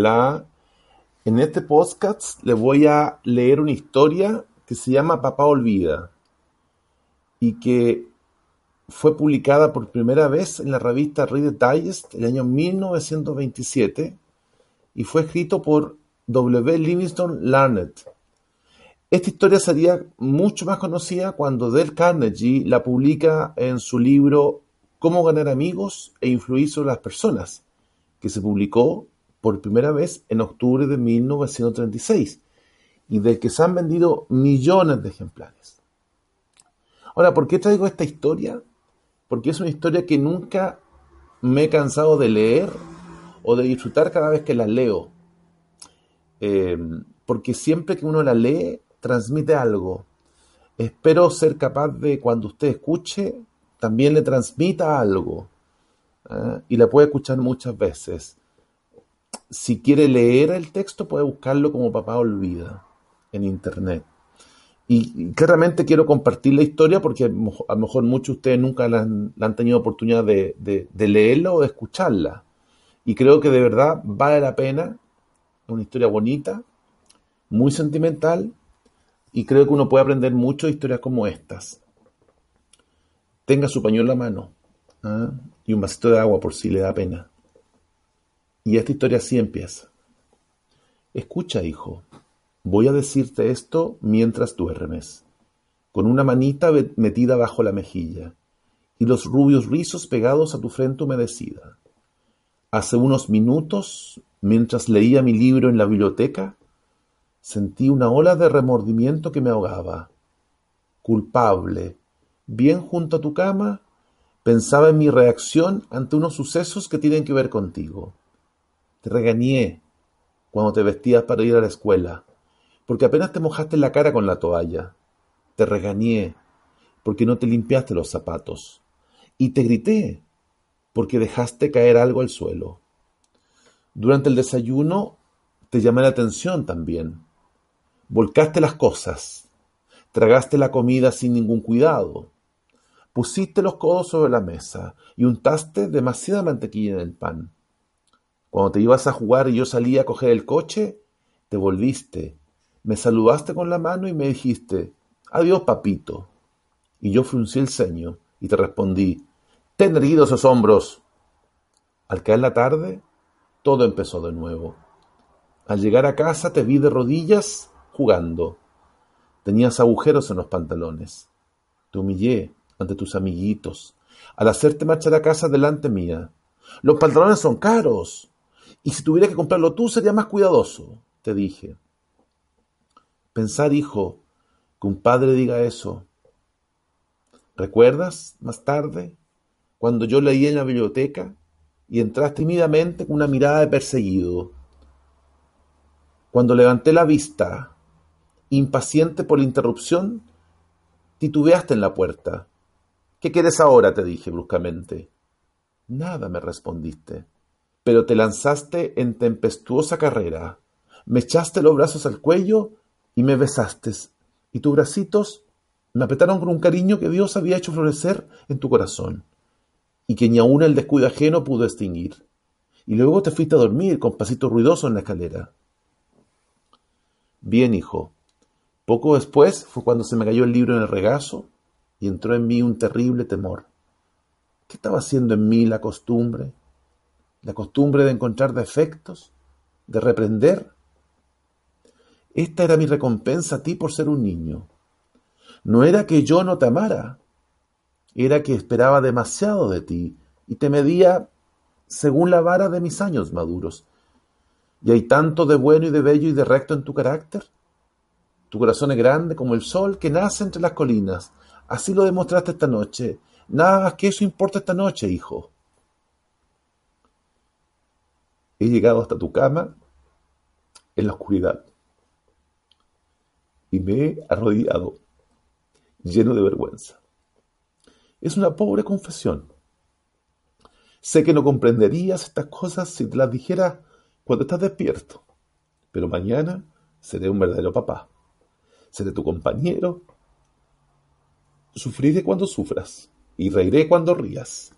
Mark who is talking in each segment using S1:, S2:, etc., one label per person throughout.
S1: Hola. En este podcast le voy a leer una historia que se llama Papá Olvida y que fue publicada por primera vez en la revista Reader Digest el año 1927 y fue escrito por W. Livingston Larned. Esta historia sería mucho más conocida cuando Dale Carnegie la publica en su libro Cómo ganar amigos e influir sobre las personas, que se publicó por primera vez en octubre de 1936 y del que se han vendido millones de ejemplares. Ahora, ¿por qué traigo esta historia? Porque es una historia que nunca me he cansado de leer o de disfrutar cada vez que la leo. Eh, porque siempre que uno la lee, transmite algo. Espero ser capaz de, cuando usted escuche, también le transmita algo. ¿eh? Y la puede escuchar muchas veces si quiere leer el texto, puede buscarlo como Papá Olvida en internet. Y claramente quiero compartir la historia porque a lo mejor muchos de ustedes nunca la han, tenido oportunidad de, de, leerla o de escucharla. Y creo que de verdad vale la pena. Una historia bonita, muy sentimental, y creo que uno puede aprender mucho de historias como estas. Tenga su pañuelo en la mano ¿ah? y un vasito de agua por si le da pena. Y esta historia así empieza. Escucha, hijo, voy a decirte esto mientras duermes, con una manita metida bajo la mejilla y los rubios rizos pegados a tu frente humedecida. Hace unos minutos, mientras leía mi libro en la biblioteca, sentí una ola de remordimiento que me ahogaba. Culpable, bien junto a tu cama, pensaba en mi reacción ante unos sucesos que tienen que ver contigo. Te regañé cuando te vestías para ir a la escuela, porque apenas te mojaste la cara con la toalla. Te regañé porque no te limpiaste los zapatos. Y te grité porque dejaste caer algo al suelo. Durante el desayuno te llamé la atención también. Volcaste las cosas, tragaste la comida sin ningún cuidado, pusiste los codos sobre la mesa y untaste demasiada mantequilla en el pan. Cuando te ibas a jugar y yo salía a coger el coche, te volviste, me saludaste con la mano y me dijiste, adiós papito. Y yo fruncí el ceño y te respondí, ten erguidos esos hombros. Al caer la tarde, todo empezó de nuevo. Al llegar a casa te vi de rodillas jugando. Tenías agujeros en los pantalones. Te humillé ante tus amiguitos al hacerte marchar a casa delante mía. Los pantalones son caros. Y si tuviera que comprarlo tú, sería más cuidadoso, te dije. Pensar, hijo, que un padre diga eso. ¿Recuerdas, más tarde, cuando yo leí en la biblioteca y entraste tímidamente con una mirada de perseguido? Cuando levanté la vista, impaciente por la interrupción, titubeaste en la puerta. ¿Qué quieres ahora? te dije bruscamente. Nada, me respondiste pero te lanzaste en tempestuosa carrera, me echaste los brazos al cuello y me besaste, y tus bracitos me apretaron con un cariño que Dios había hecho florecer en tu corazón, y que ni aun el descuido ajeno pudo extinguir. Y luego te fuiste a dormir con pasitos ruidosos en la escalera. Bien, hijo. Poco después fue cuando se me cayó el libro en el regazo y entró en mí un terrible temor. ¿Qué estaba haciendo en mí la costumbre, la costumbre de encontrar defectos, de reprender. Esta era mi recompensa a ti por ser un niño. No era que yo no te amara, era que esperaba demasiado de ti y te medía según la vara de mis años maduros. ¿Y hay tanto de bueno y de bello y de recto en tu carácter? Tu corazón es grande como el sol que nace entre las colinas. Así lo demostraste esta noche. Nada más que eso importa esta noche, hijo. He llegado hasta tu cama en la oscuridad y me he arrodillado lleno de vergüenza. Es una pobre confesión. Sé que no comprenderías estas cosas si te las dijera cuando estás despierto, pero mañana seré un verdadero papá. Seré tu compañero. Sufriré cuando sufras y reiré cuando rías.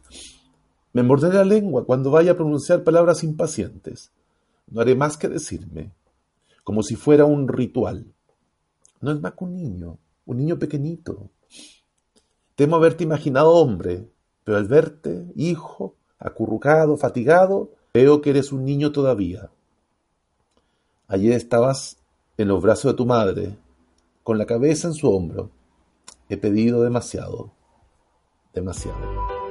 S1: Me morderé la lengua cuando vaya a pronunciar palabras impacientes. No haré más que decirme, como si fuera un ritual. No es más que un niño, un niño pequeñito. Temo haberte imaginado hombre, pero al verte, hijo, acurrucado, fatigado, veo que eres un niño todavía. Ayer estabas en los brazos de tu madre, con la cabeza en su hombro. He pedido demasiado, demasiado.